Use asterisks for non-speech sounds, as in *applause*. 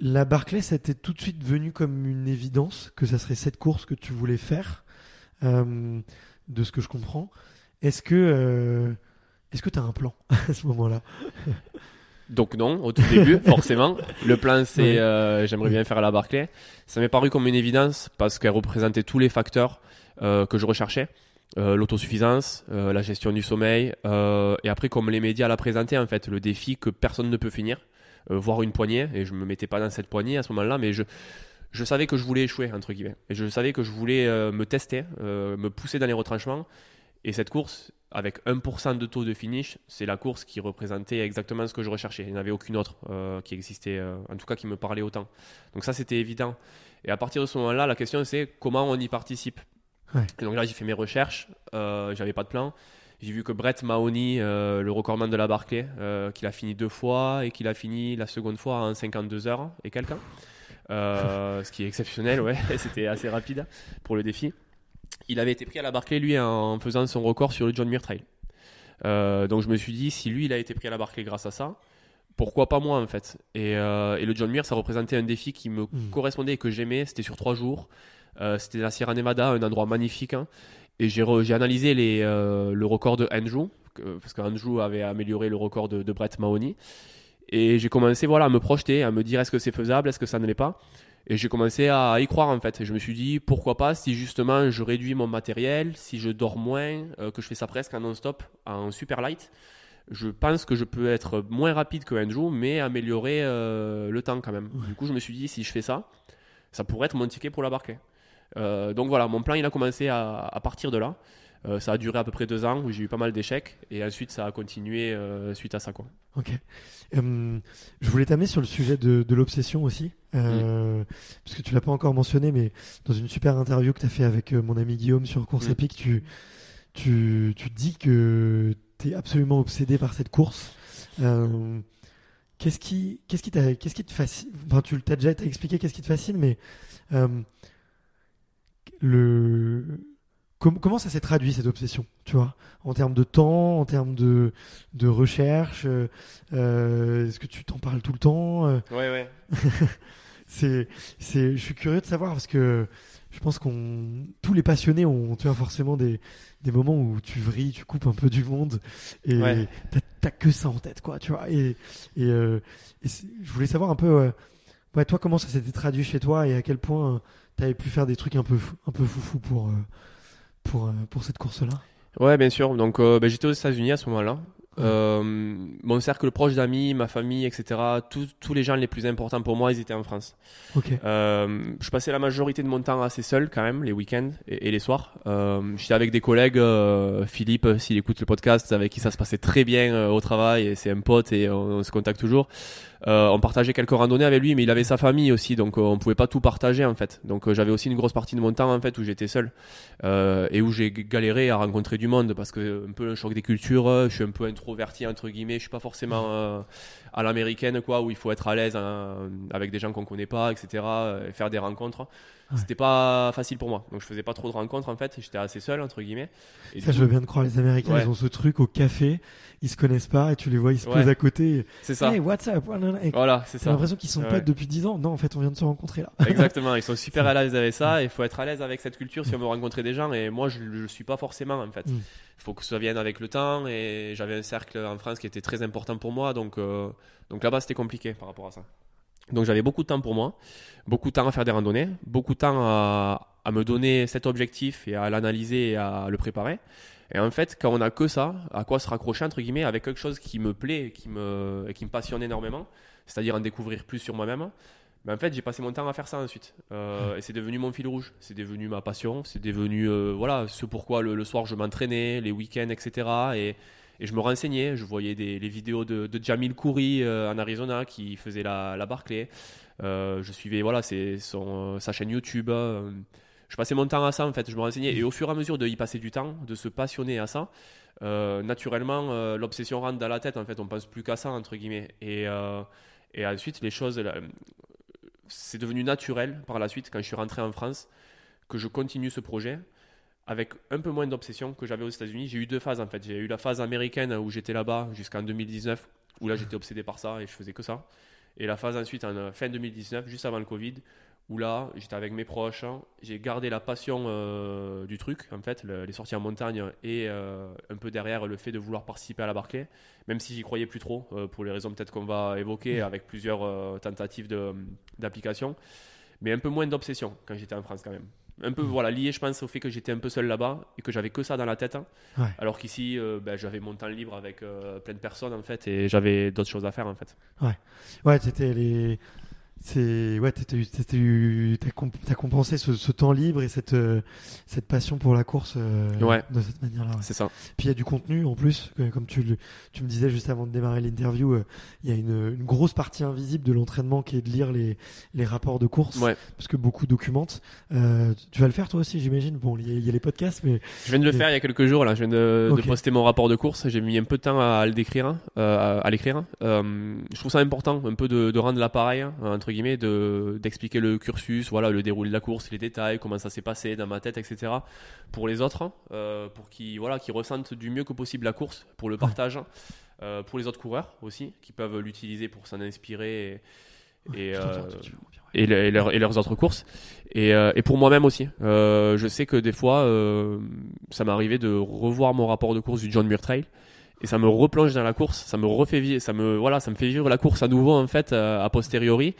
La Barclay, ça t'est tout de suite venu comme une évidence que ça serait cette course que tu voulais faire, euh, de ce que je comprends. Est-ce que euh, est-ce que tu as un plan *laughs* à ce moment-là? Donc non, au tout début, *laughs* forcément. Le plan, c'est euh, j'aimerais bien faire la Barclay. Ça m'est paru comme une évidence parce qu'elle représentait tous les facteurs que je recherchais. Euh, L'autosuffisance, euh, la gestion du sommeil, euh, et après comme les médias la présentaient en fait, le défi que personne ne peut finir, voire une poignée, et je me mettais pas dans cette poignée à ce moment-là, mais je, je savais que je voulais échouer entre guillemets, et je savais que je voulais euh, me tester, euh, me pousser dans les retranchements, et cette course, avec 1% de taux de finish, c'est la course qui représentait exactement ce que je recherchais. Il n'y en avait aucune autre euh, qui existait, euh, en tout cas qui me parlait autant. Donc ça, c'était évident. Et à partir de ce moment-là, la question c'est comment on y participe? Ouais. Et donc là, j'ai fait mes recherches, euh, j'avais pas de plan. J'ai vu que Brett Mahoney, euh, le recordman de la Barclay, euh, qu'il a fini deux fois et qu'il a fini la seconde fois en 52 heures et quelqu'un. Euh, ce qui est exceptionnel, ouais, *laughs* c'était assez rapide pour le défi. Il avait été pris à la Barclay, lui, en faisant son record sur le John Muir Trail. Donc je me suis dit, si lui, il a été pris à la Barclay grâce à ça, pourquoi pas moi en fait? Et, euh, et le John Muir, ça représentait un défi qui me Mm. correspondait et que j'aimais. C'était sur trois jours. Euh, C'était la Sierra Nevada, un endroit magnifique. hein. Et j'ai re- j'ai analysé les, euh, le record de Andrew, parce qu'Andrew avait amélioré le record de, de Brett Mahoney. Et j'ai commencé voilà, à me projeter, à me dire est-ce que c'est faisable, est-ce que ça ne l'est pas? Et j'ai commencé à y croire en fait. Et je me suis dit pourquoi pas si justement je réduis mon matériel, si je dors moins, euh, que je fais ça presque en non-stop, en super light. Je pense que je peux être moins rapide que Andrew, mais améliorer euh, le temps quand même. Du coup, je me suis dit si je fais ça, ça pourrait être mon ticket pour la Barclay. Euh, donc voilà, mon plan il a commencé à, à partir de là. Euh, ça a duré à peu près deux ans où j'ai eu pas mal d'échecs et ensuite ça a continué euh, suite à ça quoi. Ok. Euh, je voulais t'amener sur le sujet de, de l'obsession aussi, euh, parce que tu l'as pas encore mentionné, mais dans une super interview que tu as fait avec mon ami Guillaume sur Course Mm. Epic, tu, tu, tu dis que tu es absolument obsédé par cette course. Euh, qu'est-ce qui, qu'est-ce qui, qu'est-ce qui te fascine? Enfin, tu t'as déjà expliqué qu'est-ce qui te fascine, mais euh, le com- comment ça s'est traduit cette obsession, tu vois, en termes de temps, en termes de de recherche. euh, euh, Est-ce que tu t'en parles tout le temps euh, Ouais ouais. *laughs* C'est, c'est, je suis curieux de savoir parce que je pense qu'on, tous les passionnés ont, tu vois, forcément des, des moments où tu vrilles, tu coupes un peu du monde et Ouais. t'as, que ça en tête, quoi, tu vois? Et, et, euh, je voulais savoir un peu, euh, ouais, toi, comment ça s'était traduit chez toi et à quel point euh, t'avais pu faire des trucs un peu, un peu foufou pour, euh, pour, euh, pour cette course-là? Ouais, bien sûr. Donc, ben, j'étais aux États-Unis à ce moment-là. Euh, mon cercle proche d'amis, ma famille, etc., tous- tous les gens les plus importants pour moi, ils étaient en France. Ok. Euh, je passais la majorité de mon temps assez seul quand même, les week-ends et, et les soirs. Euh, J'étais avec des collègues, euh, Philippe, s'il écoute le podcast, avec qui ça se passait très bien euh, au travail, et c'est un pote et on, on se contacte toujours. Euh, on partageait quelques randonnées avec lui, mais il avait sa famille aussi, donc on pouvait pas tout partager en fait. Donc j'avais aussi une grosse partie de mon temps en fait où j'étais seul euh, et où j'ai galéré à rencontrer du monde parce que un peu un choc des cultures, je suis un peu introverti entre guillemets, suis pas forcément euh, à l'américaine quoi où il faut être à l'aise hein, avec des gens qu'on connaît pas, etc. et faire des rencontres. C'était pas facile pour moi, donc je faisais pas trop de rencontres en fait, j'étais assez seul entre guillemets. Et Ça, je veux bien te croire, les Américains, Ouais. ils ont ce truc au café, ils se connaissent pas et tu les vois, ils se Ouais. posent à côté. c'est ça. Hey, what's up? Et Voilà, c'est ça. l'impression qu'ils sont Ouais. potes depuis 10 ans. Non, en fait, on vient de se rencontrer là. *laughs* Exactement, ils sont super à l'aise avec ça. Il faut être à l'aise avec cette culture si on veut rencontrer des gens. Et moi, je ne suis pas forcément en fait. Il Mm. faut que ça vienne avec le temps. Et j'avais un cercle en France qui était très important pour moi. Donc, euh, donc là-bas, c'était compliqué par rapport à ça. Donc j'avais beaucoup de temps pour moi, beaucoup de temps à faire des randonnées, beaucoup de temps à, à me donner cet objectif et à l'analyser et à le préparer. Et en fait, quand on a que ça, à quoi se raccrocher entre guillemets avec quelque chose qui me plaît qui me, et qui me passionne énormément, c'est-à-dire en découvrir plus sur moi-même, ben en fait, j'ai passé mon temps à faire ça ensuite. Euh, et c'est devenu mon fil rouge. C'est devenu ma passion. C'est devenu, euh, voilà, ce pourquoi le, le soir je m'entraînais, les week-ends, etc. Et, Et je me renseignais, je voyais les vidéos de, Jamil Khoury euh, en Arizona qui faisait la, la Barclay. Euh, je suivais voilà, son, sa chaîne YouTube. euh, je passais mon temps à ça en fait, je me renseignais. Et au fur et à mesure de y passer du temps, de se passionner à ça, euh, naturellement, euh, l'obsession rentre dans la tête en fait, on pense plus qu'à ça entre guillemets. Et, euh, et ensuite, les choses, c'est devenu naturel par la suite quand je suis rentré en France que je continue ce projet avec un peu moins d'obsession que j'avais aux États-Unis. J'ai eu deux phases en fait. J'ai eu la phase américaine où j'étais là-bas jusqu'en 2019, où là j'étais obsédé par ça et je faisais que ça. Et la phase ensuite en euh, fin 2019, juste avant le Covid, où là j'étais avec mes proches. hein. J'ai gardé la passion euh, du truc, en fait, le- les sorties en montagne et euh, un peu derrière le fait de vouloir participer à la Barclay, même si j'y croyais plus trop, euh, pour les raisons peut-être qu'on va évoquer avec plusieurs tentatives d'application mais un peu moins d'obsession quand j'étais en France quand même. Un peu voilà lié, je pense, au fait que j'étais un peu seul là-bas et que j'avais que ça dans la tête. hein. Ouais. Alors qu'ici, euh, ben, j'avais mon temps libre avec euh, plein de personnes en fait et j'avais d'autres choses à faire en fait. Ouais, c'était les. C'est ouais, t'as comp- t'as compensé ce, ce temps libre et cette euh, cette passion pour la course euh, Ouais. de cette manière-là. ouais. C'est ça. Puis il y a du contenu en plus, comme tu, le- tu me disais juste avant de démarrer l'interview, euh, il y a une, une grosse partie invisible de l'entraînement qui est de lire les, les rapports de course, Ouais. parce que beaucoup documentent. Euh, tu vas le faire toi aussi, j'imagine. Bon, il y, y a les podcasts, mais Je viens de le Mais- faire il y a quelques jours là. Je viens de, de poster mon rapport de course. J'ai mis un peu de temps à, le décrire, euh, à, à l'écrire. Euh, je trouve ça important, un peu de, de rendre l'appareil hein, entre guillemets, de d'expliquer le cursus, voilà, le déroulé de la course, les détails, comment ça s'est passé dans ma tête, etc. Pour les autres, hein, euh, pour qu'ils voilà, qu'ils ressentent du mieux que possible la course, pour le partage. euh, pour les autres coureurs aussi, qui peuvent l'utiliser pour s'en inspirer et, et, euh, le- leur- leurs autres courses. Et, euh, et pour moi-même aussi. Euh, je sais que des fois, ça m'est arrivé de revoir mon rapport de course du John Muir Trail. Et ça me replonge dans la course, ça me refait vivre, ça me voilà, ça me fait vivre la course à nouveau en fait a posteriori.